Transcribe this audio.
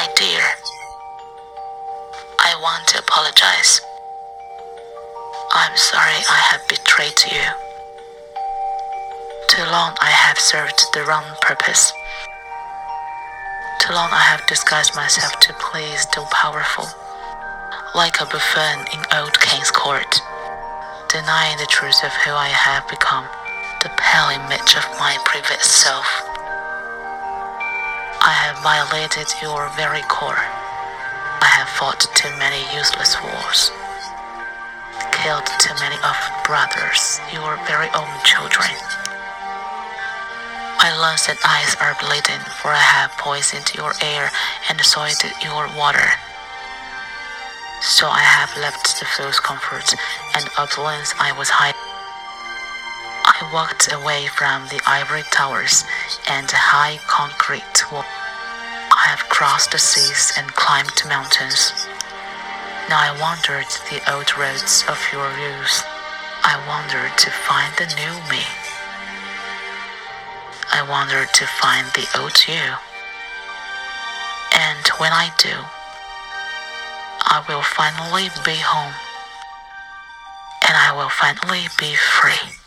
My dear, I want to apologize. I'm sorry I have betrayed you. Too long I have served the wrong purpose. Too long I have disguised myself to please the powerful, like a buffoon in old king's court, denying the truth of who I have become, the pale image of my previous self. I have violated your very core. I have fought too many useless wars, killed too many of brothers, your very own children. My lungs and eyes are bleeding, for I have poisoned your air and soiled your water. So I have left the false comforts and opulence I was hiding. Walked away from the ivory towers and high concrete walls. I have crossed the seas and climbed mountains. Now I wandered the old roads of your youth. I wandered to find the new me. I wander to find the old you. And when I do, I will finally be home. And I will finally be free.